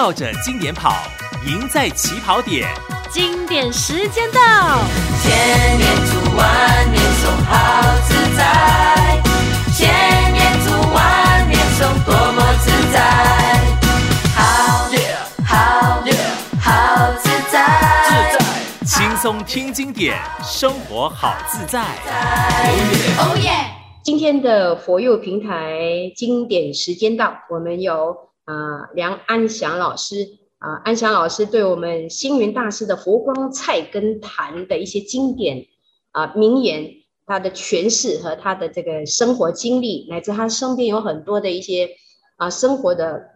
绕着经典跑，赢在起跑点。经典时间到，千年读万年诵，好自在。千年读万年诵，多么自在。好，好，好自在。自在，轻松听经典，生活好自在。哦耶！今天的佛佑平台经典时间到，我们有。啊，梁安祥老师啊，安祥老师对我们星云大师的《佛光菜根谭》的一些经典啊名言，他的诠释和他的这个生活经历，乃至他身边有很多的一些啊生活的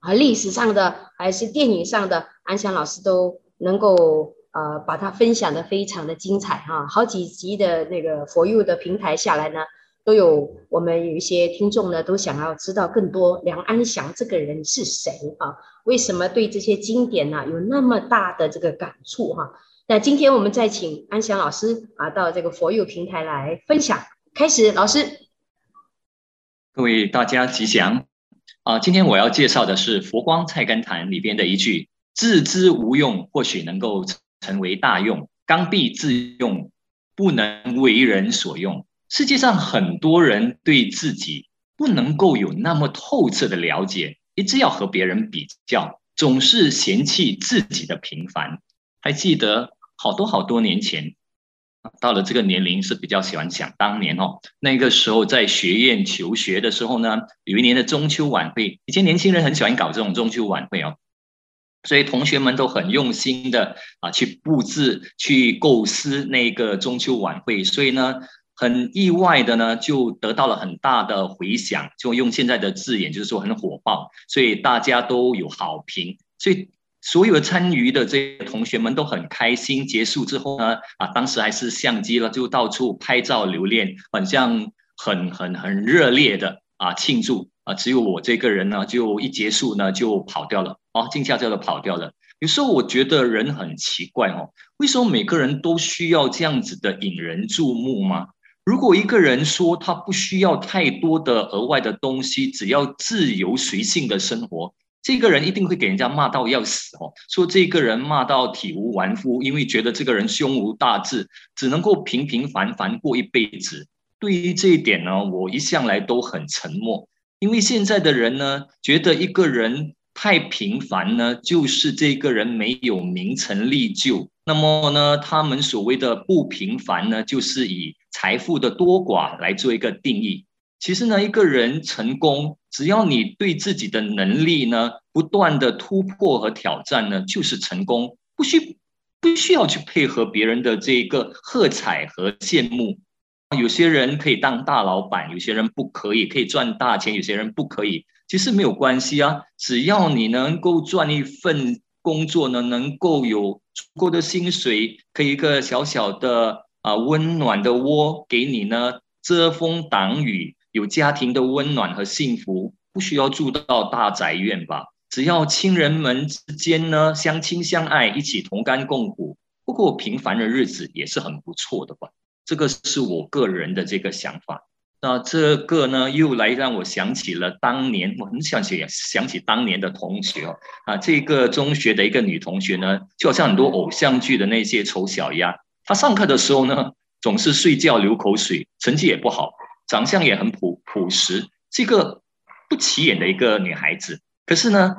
啊历史上的还是电影上的，安祥老师都能够呃把它分享的非常的精彩哈，好几集的那个佛佑的平台下来呢。都有我们有一些听众呢，都想要知道更多梁安祥这个人是谁啊？为什么对这些经典呢、啊、有那么大的这个感触哈、那今天我们再请安祥老师啊到这个佛友平台来分享。开始，老师。各位大家吉祥啊！今天我要介绍的是《佛光菜根谭》里边的一句：“自知无用，或许能够成为大用；刚愎自用，不能为人所用。”世界上很多人对自己不能够有那么透彻的了解，一直要和别人比较，总是嫌弃自己的平凡。还记得好多好多年前，到了这个年龄是比较喜欢想当年哦。那个时候在学院求学的时候呢，有一年的中秋晚会，以前年轻人很喜欢搞这种中秋晚会哦，所以同学们都很用心的啊去布置、去构思那个中秋晚会，所以呢。很意外的呢，就得到了很大的回响，就用现在的字眼，就是说很火爆，所以大家都有好评，所以所有参与的这些同学们都很开心。结束之后呢，啊，当时还是相机了，就到处拍照留念，很像很很很热烈的啊庆祝啊。只有我这个人呢，就一结束呢就跑掉了，哦，静悄悄的跑掉了。有时候我觉得人很奇怪哦，为什么每个人都需要这样子的引人注目吗？如果一个人说他不需要太多的额外的东西，只要自由随性的生活，这个人一定会给人家骂到要死哦。说这个人骂到体无完肤，因为觉得这个人胸无大志，只能够平平凡凡过一辈子。对于这一点呢，我一向来都很沉默，因为现在的人呢，觉得一个人太平凡呢，就是这个人没有名成利就。那么呢，他们所谓的不平凡呢，就是以财富的多寡来做一个定义。其实呢，一个人成功，只要你对自己的能力呢，不断的突破和挑战呢，就是成功。不需不需要去配合别人的这个喝彩和羡慕。有些人可以当大老板，有些人不可以，可以赚大钱，有些人不可以。其实没有关系啊，只要你能够赚一份工作呢，能够有足够的薪水，可以一个小小的。啊，温暖的窝给你呢，遮风挡雨，有家庭的温暖和幸福，不需要住到大宅院吧？只要亲人们之间呢，相亲相爱，一起同甘共苦，不过平凡的日子也是很不错的吧？这个是我个人的这个想法。那这个呢，又来让我想起了当年，我很想起想起当年的同学，啊，这个中学的一个女同学呢，就好像很多偶像剧的那些丑小鸭。他上课的时候呢，总是睡觉流口水，成绩也不好，长相也很朴朴实，是一个不起眼的一个女孩子。可是呢，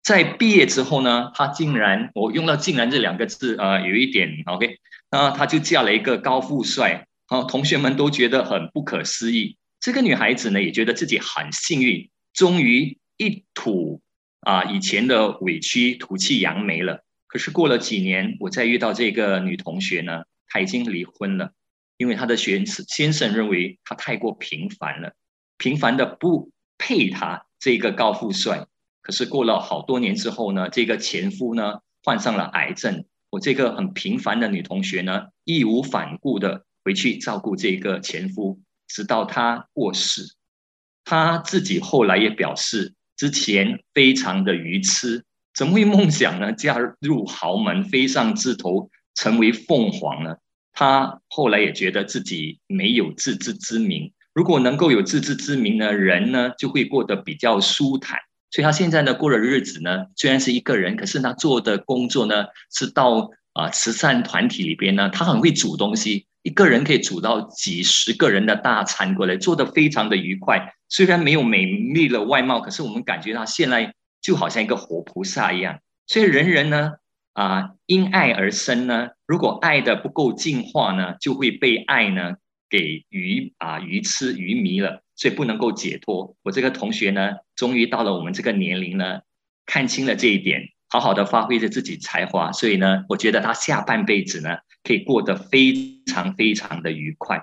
在毕业之后呢，她竟然，我用到“竟然”这两个字啊、呃，有一点 OK，那她就嫁了一个高富帅，啊，同学们都觉得很不可思议。这个女孩子呢，也觉得自己很幸运，终于一吐啊以前的委屈，吐气扬眉了。可是过了几年，我再遇到这个女同学呢，她已经离婚了，因为她的先生先生认为她太过平凡了，平凡的不配她这个高富帅。可是过了好多年之后呢，这个前夫呢患上了癌症，我这个很平凡的女同学呢，义无反顾的回去照顾这个前夫，直到他过世。她自己后来也表示，之前非常的愚痴。怎么会梦想呢？嫁入豪门，飞上枝头，成为凤凰呢？他后来也觉得自己没有自知之明。如果能够有自知之明呢，人呢就会过得比较舒坦。所以他现在呢过的日子呢，虽然是一个人，可是他做的工作呢是到啊、慈善团体里边呢，他很会煮东西，一个人可以煮到几十个人的大餐过来，做得非常的愉快。虽然没有美丽的外貌，可是我们感觉他现在就好像一个活菩萨一样。所以人人呢啊、因爱而生呢，如果爱的不够净化呢，就会被爱呢给愚啊愚痴愚迷了。所以不能够解脱。我这个同学呢，终于到了我们这个年龄呢，看清了这一点，好好的发挥着自己才华。所以呢，我觉得他下半辈子呢，可以过得非常非常的愉快。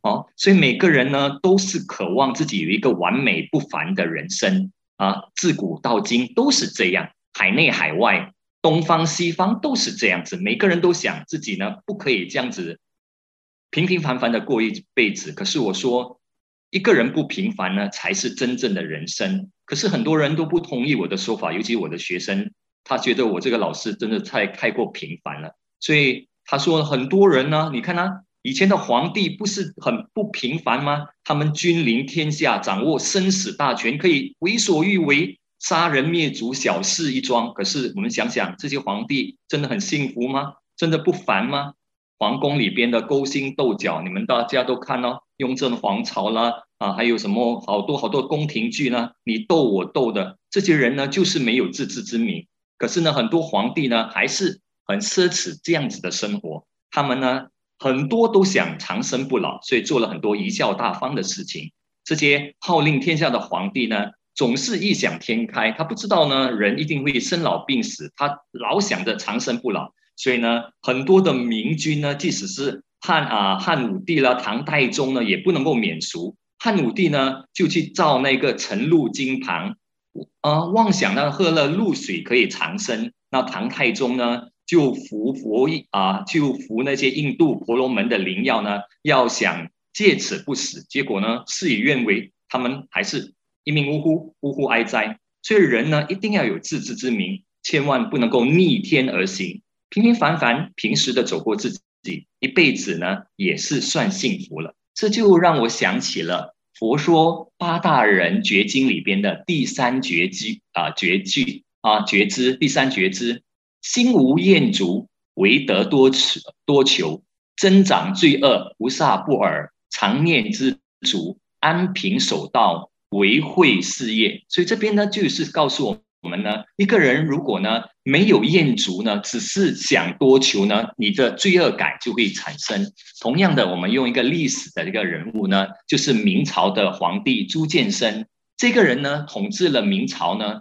哦，所以每个人呢，都是渴望自己有一个完美不凡的人生啊。自古到今都是这样，海内海外，东方西方都是这样子。每个人都想自己呢，不可以这样子平平凡凡的过一辈子。可是我说。一个人不平凡呢，才是真正的人生。可是很多人都不同意我的说法，尤其我的学生，他觉得我这个老师真的太太过平凡了。所以他说，很多人呢，你看他以前的皇帝不是很不平凡吗？他们君临天下，掌握生死大权，可以为所欲为，杀人灭族，小事一桩。可是我们想想，这些皇帝真的很幸福吗？真的不烦吗？皇宫里边的勾心斗角，你们大家都看哦。雍正皇朝啦，啊，还有什么好多好多宫廷剧呢？你斗我斗的，这些人呢，就是没有自知之明。可是呢，很多皇帝呢，还是很奢侈这样子的生活。他们呢，很多都想长生不老，所以做了很多贻笑大方的事情。这些号令天下的皇帝呢，总是异想天开。他不知道呢，人一定会生老病死，他老想着长生不老。所以呢，很多的明君呢，即使是汉啊汉武帝啦、唐太宗呢，也不能够免俗。汉武帝呢，就去造那个晨露金盘，啊，妄想呢喝了露水可以长生。那唐太宗呢，就服佛啊，就服那些印度婆罗门的灵药呢，要想借此不死。结果呢，事与愿违，他们还是一命呜呼，呜呼哀哉。所以人呢，一定要有自知之明，千万不能够逆天而行。平平凡凡、平时的走过自己一辈子呢，也是算幸福了。这就让我想起了《佛说八大人觉经》里边的第三觉句啊，觉句啊，觉知第三觉知：心无厌足，唯得多求多求；增长罪恶，菩萨不尔，常念知足，安贫守道，为慧事业。所以这边呢，就是告诉我。我们呢，一个人如果呢没有厌足呢，只是想多求呢，你的罪恶感就会产生。同样的，我们用一个历史的一个人物呢，就是明朝的皇帝朱见深。这个人呢，统治了明朝呢，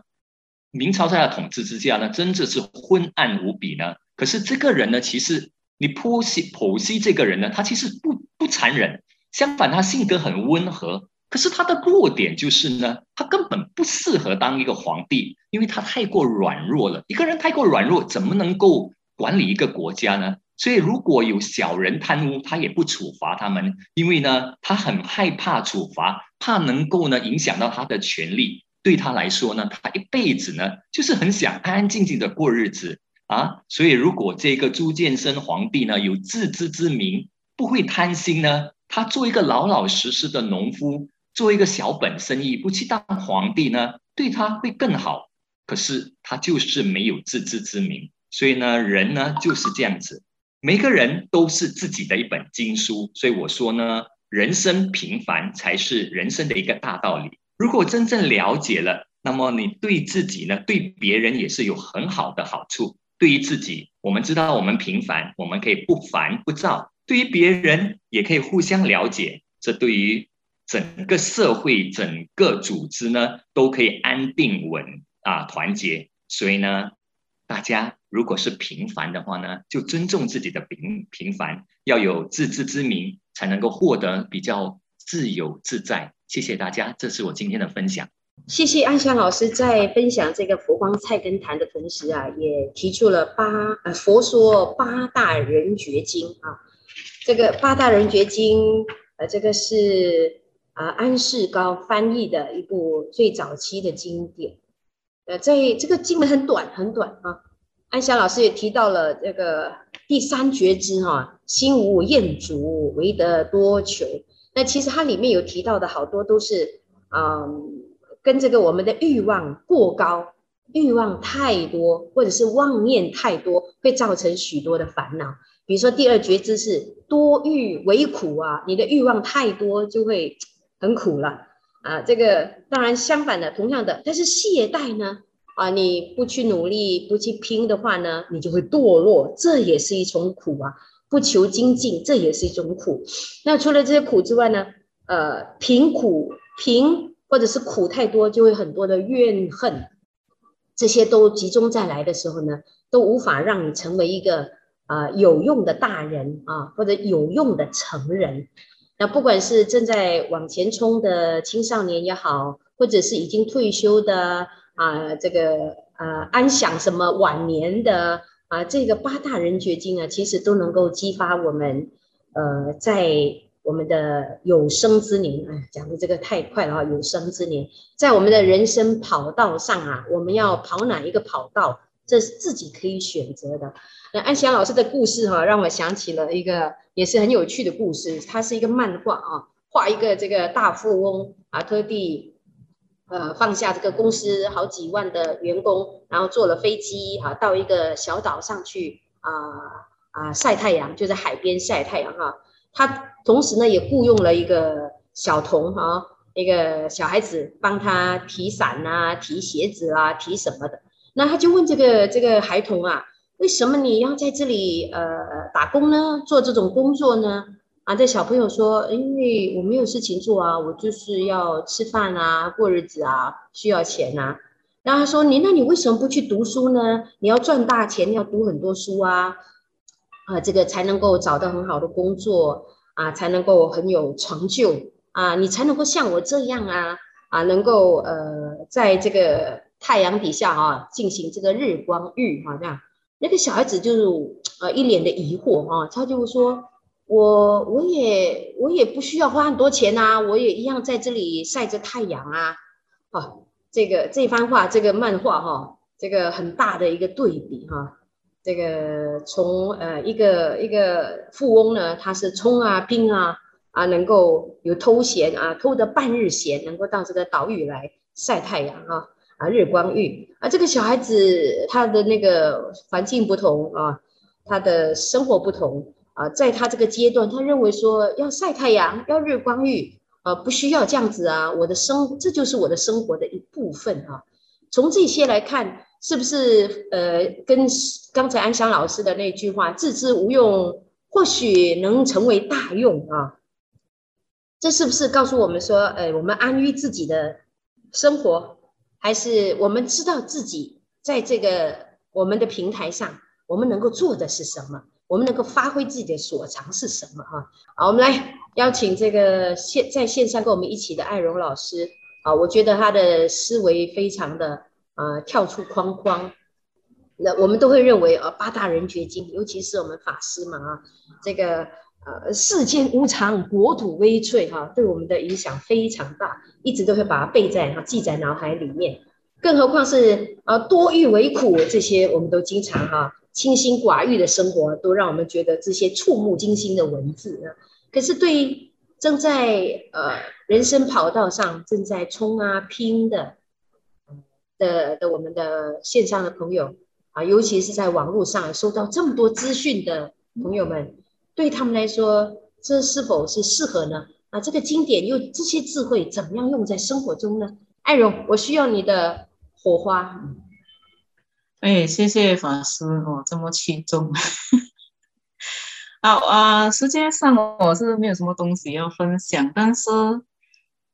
明朝在他统治之下呢，真的是昏暗无比呢。可是这个人呢，其实你剖析剖析这个人呢，他其实不不残忍，相反，他性格很温和。可是他的弱点就是呢，他根本不适合当一个皇帝，因为他太过软弱了。一个人太过软弱，怎么能够管理一个国家呢？所以如果有小人贪污，他也不处罚他们，因为呢，他很害怕处罚，怕能够呢影响到他的权力。对他来说呢，他一辈子呢就是很想安安静静的过日子啊。所以如果这个朱见深皇帝呢有自知之明，不会贪心呢，他做一个老老实实的农夫。做一个小本生意，不去当皇帝呢，对他会更好。可是他就是没有自知之明，所以呢，人呢就是这样子，每个人都是自己的一本经书。所以我说呢，人生平凡才是人生的一个大道理。如果真正了解了，那么你对自己呢，对别人也是有很好的好处。对于自己，我们知道我们平凡，我们可以不烦不躁；对于别人，也可以互相了解。这对于整个社会、整个组织呢，都可以安定稳啊，团结。所以呢，大家如果是平凡的话呢，就尊重自己的平平凡，要有自知之明，才能够获得比较自由自在。谢谢大家，这是我今天的分享。谢谢安祥老师在分享这个佛光菜根谭的同时啊，也提出了八呃佛说八大人觉经啊，这个八大人觉经呃，这个是。啊，安世高翻译的一部最早期的经典，呃，在这个经文很短很短啊。安祥老师也提到了这个第三觉知哈，心无厌足，唯得多求。那其实它里面有提到的好多都是、嗯，跟这个我们的欲望过高、欲望太多，或者是妄念太多，会造成许多的烦恼。比如说第二觉知是多欲为苦啊，你的欲望太多就会很苦了啊。这个当然相反的，同样的，但是懈怠呢？啊，你不去努力，不去拼的话呢，你就会堕落，这也是一种苦啊。不求精进，这也是一种苦。那除了这些苦之外呢？呃，贫苦贫或者是苦太多，就会很多的怨恨，这些都集中再来的时候呢，都无法让你成为一个啊、有用的大人啊，或者有用的成人。那不管是正在往前冲的青少年也好，或者是已经退休的。啊，这个呃，安享什么晚年的啊，这个八大人觉经啊，其实都能够激发我们，呃，在我们的有生之年，哎，讲的这个太快了哈，有生之年，在我们的人生跑道上啊，我们要跑哪一个跑道，这是自己可以选择的。那安祥老师的故事哈、让我想起了一个也是很有趣的故事，它是一个漫画啊，画一个这个大富翁啊，特地。呃，放下这个公司好几万的员工，然后坐了飞机啊，到一个小岛上去啊啊晒太阳，就在海边晒太阳哈、啊。他同时呢也雇佣了一个小童哈、一个小孩子帮他提伞啊、提鞋子啊、提什么的。那他就问这个这个孩童啊，为什么你要在这里呃打工呢？做这种工作呢？啊，这小朋友说：“因为我没有事情做啊，我就是要吃饭啊，过日子啊，需要钱啊。”然后他说：“你那你为什么不去读书呢？你要赚大钱，你要读很多书啊，啊，这个才能够找到很好的工作啊，才能够很有成就啊，你才能够像我这样啊啊，能够呃，在这个太阳底下啊进行这个日光浴啊，这样。那个小孩子就是呃一脸的疑惑啊，他就说。”我我也我也不需要花很多钱啊，我也一样在这里晒着太阳啊。啊，这个这番话，这个漫画哈，这个很大的一个对比哈。这个从呃一个一个富翁呢，他是冲啊拼啊啊，能够有偷闲啊，偷得半日闲，能够到这个岛屿来晒太阳啊啊，日光浴啊。这个小孩子他的那个环境不同啊，他的生活不同。啊，在他这个阶段，他认为说要晒太阳，要日光浴，啊，不需要这样子啊。我的生，这就是我的生活的一部分啊。从这些来看，是不是呃，跟刚才安祥老师的那句话“自知无用，或许能成为大用”啊？这是不是告诉我们说，呃，我们安于自己的生活，还是我们知道自己在这个我们的平台上，我们能够做的是什么？我们能够发挥自己的所长是什么？哈，好，我们来邀请这个线在线上跟我们一起的艾荣老师啊，我觉得他的思维非常的啊跳出框框。那我们都会认为啊，八大人觉经，尤其是我们法师嘛啊，这个呃世间无常，国土微脆哈，对我们的影响非常大，一直都会把它背在哈记在脑海里面。更何况是啊多欲为苦这些，我们都经常哈。清心寡欲的生活，都让我们觉得这些触目惊心的文字啊。可是，对于正在呃人生跑道上正在冲啊拼的的的我们的线上的朋友啊，尤其是在网络上收到这么多资讯的朋友们，对他们来说，这是否是适合呢？啊，这个经典又这些智慧怎么样用在生活中呢？艾荣，我需要你的火花。哎，谢谢法师哦，这么器重。好啊，实际上我是没有什么东西要分享，但是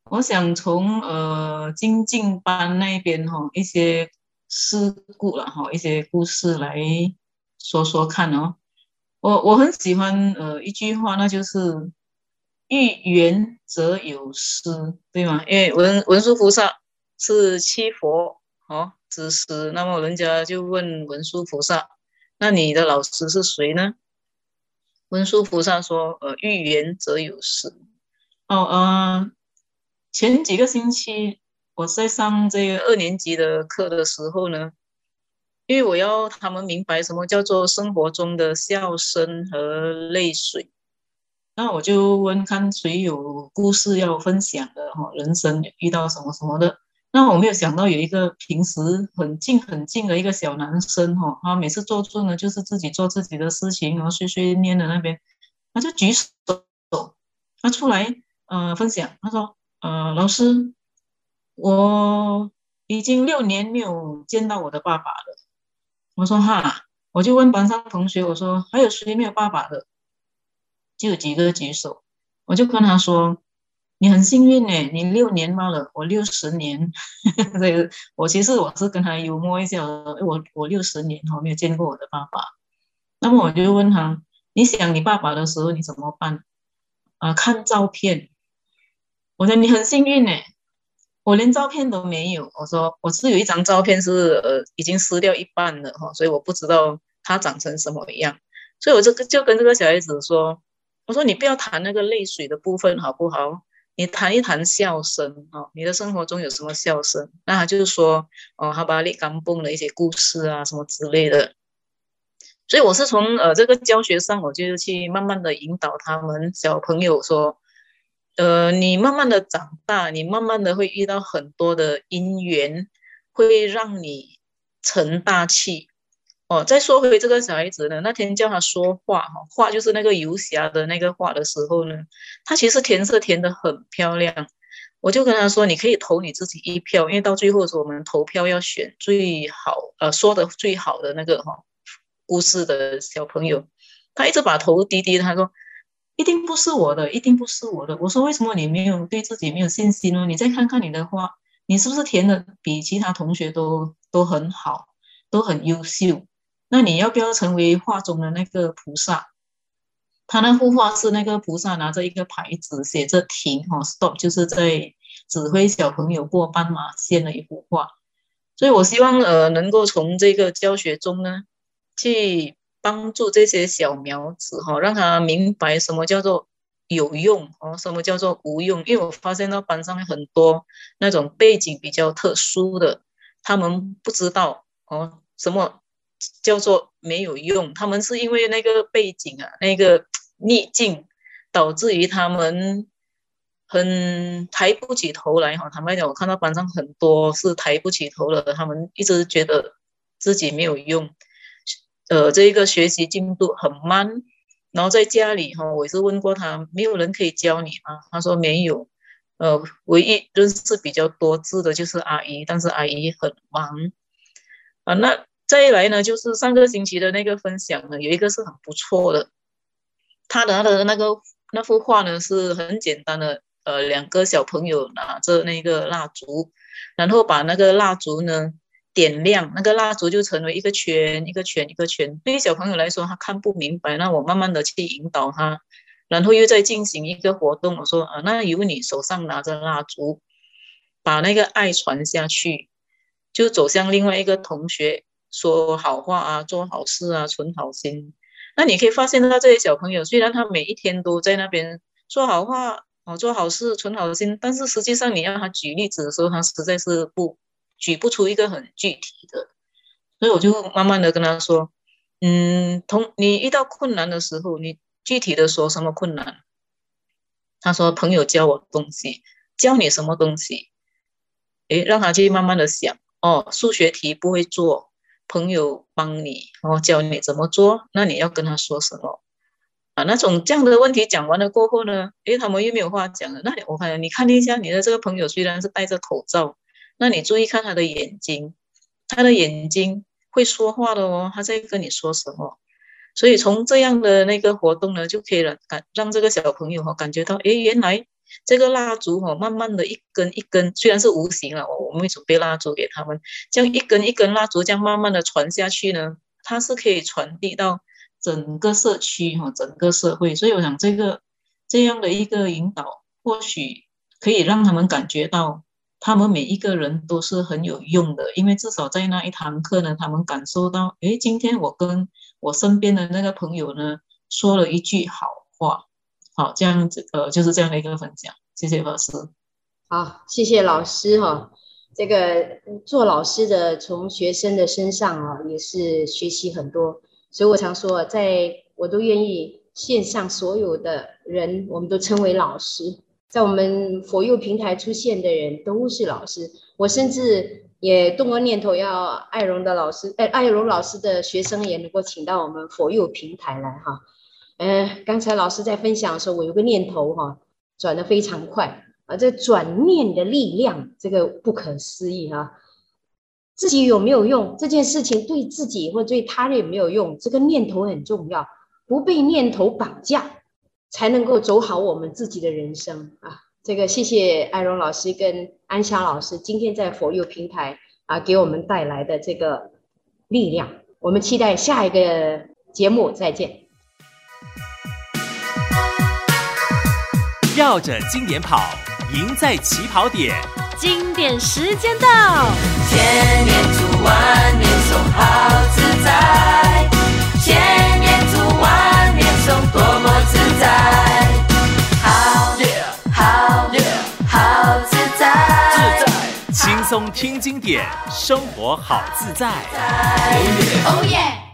我想从呃精进班那边哈、哦、一些事故了哈、哦、一些故事来说说看哦。我我很喜欢呃一句话，那就是遇缘则有失，对吗？因为文文殊菩萨是七佛哦。知识，那么人家就问文殊菩萨：“那你的老师是谁呢？”文殊菩萨说：“呃，欲言则有师。”哦，呃，前几个星期我在上这个二年级的课的时候呢，因为我要他们明白什么叫做生活中的笑声和泪水，那我就问看谁有故事要分享的哈，人生遇到什么什么的。那我没有想到有一个平时很静很静的一个小男生哈，他每次坐住呢就是自己做自己的事情，然后碎碎念的那边，他就举手，他出来呃分享，他说呃老师，我已经六年没有见到我的爸爸了。我说哈，我就问班上同学，我说还有谁没有爸爸的？就有几个举手，我就跟他说。你很幸运呢，你六年罢了，我六十年。所以我其实我是跟他幽默一下，我我六十年哈没有见过我的爸爸。那么我就问他，你想你爸爸的时候你怎么办？啊，看照片。我说你很幸运呢，我连照片都没有。我说我是有一张照片是呃已经撕掉一半了哈，所以我不知道他长成什么样。所以我就就跟这个小孩子说，我说你不要谈那个泪水的部分好不好？你谈一谈笑声哦，你的生活中有什么笑声？那他就是说，哦，他把你感动的一些故事啊，什么之类的。所以我是从呃这个教学上，我就去慢慢的引导他们小朋友说，呃，你慢慢的长大，你慢慢的会遇到很多的因缘，会让你成大器。哦，再说回这个小孩子呢，那天叫他说话哈，画就是那个游侠的那个画的时候呢，他其实填色填得很漂亮。我就跟他说，你可以投你自己一票，因为到最后是我们投票要选最好呃说的最好的那个哈故事的小朋友。他一直把头低低，他说一定不是我的，一定不是我的。我说为什么你没有对自己没有信心呢？你再看看你的画，你是不是填的比其他同学都都很好，都很优秀？那你要不要成为画中的那个菩萨？他那幅画是那个菩萨拿着一个牌子，写着停哦，stop，就是在指挥小朋友过斑马线的一幅画。所以我希望呃能够从这个教学中呢，去帮助这些小苗子哈，让他明白什么叫做有用哦，什么叫做无用。因为我发现到班上面很多那种背景比较特殊的，他们不知道哦什么。叫做没有用，他们是因为那个背景啊，那个逆境，导致于他们很抬不起头来哈。坦白讲，我看到班上很多是抬不起头了，他们一直觉得自己没有用，呃，这一个学习进度很慢。然后在家里哈，我也是问过他，没有人可以教你吗？他说没有，呃，唯一认识比较多字的就是阿姨，但是阿姨很忙啊，那。再来呢，就是上个星期的那个分享呢，有一个是很不错的，他的他的那个那幅画呢是很简单的，呃，两个小朋友拿着那个蜡烛，然后把那个蜡烛呢点亮，那个蜡烛就成为一个圈，一个圈，一个圈。对于小朋友来说，他看不明白，那我慢慢的去引导他，然后又再进行一个活动，我说啊，那由你手上拿着蜡烛，把那个爱传下去，就走向另外一个同学。说好话啊，做好事啊，存好心。那你可以发现到这些小朋友，虽然他每一天都在那边说好话哦，做好事，存好心，但是实际上你让他举例子的时候，他实在是不举不出一个很具体的。所以我就慢慢的跟他说，嗯，同你遇到困难的时候，你具体的说什么困难？他说朋友教我东西，教你什么东西？诶，让他去慢慢的想哦，数学题不会做。朋友帮你，然后教你怎么做，那你要跟他说什么啊？那种这样的问题讲完了过后呢，诶，他们又没有话讲了。那你我看你看一下你的这个朋友，虽然是戴着口罩，那你注意看他的眼睛，他的眼睛会说话的哦，他在跟你说什么？所以从这样的那个活动呢，就可以了感让这个小朋友哈感觉到，诶，原来。这个蜡烛哈，慢慢的一根一根，虽然是无形了，我我们会准备蜡烛给他们，这样一根一根蜡烛这样慢慢的传下去呢，它是可以传递到整个社区哈，整个社会。所以我想这个这样的一个引导，或许可以让他们感觉到，他们每一个人都是很有用的，因为至少在那一堂课呢，他们感受到，诶，今天我跟我身边的那个朋友呢，说了一句好话。好，这样子呃，就是这样的一个分享，谢谢老师。好，谢谢老师哈。这个做老师的，从学生的身上啊，也是学习很多。所以我常说，在我都愿意线上所有的人，我们都称为老师。在我们佛佑平台出现的人都是老师。我甚至也动过念头，要艾荣的老师，哎，艾荣老师的学生也能够请到我们佛佑平台来哈。嗯、刚才老师在分享的时候，我有个念头哈，转得非常快啊，这转念的力量，这个不可思议哈。自己有没有用？这件事情对自己或对他人有没有用？这个念头很重要，不被念头绑架，才能够走好我们自己的人生啊！这个谢谢艾荣老师跟安霞老师今天在佛佑平台啊给我们带来的这个力量。我们期待下一个节目再见。绕着经典跑，赢在起跑点。经典时间到，千年读万年诵，好自在。千年读万年诵，多么自在。好，好，好自在。自在，轻松听经典，生活好自在。哦耶哦耶！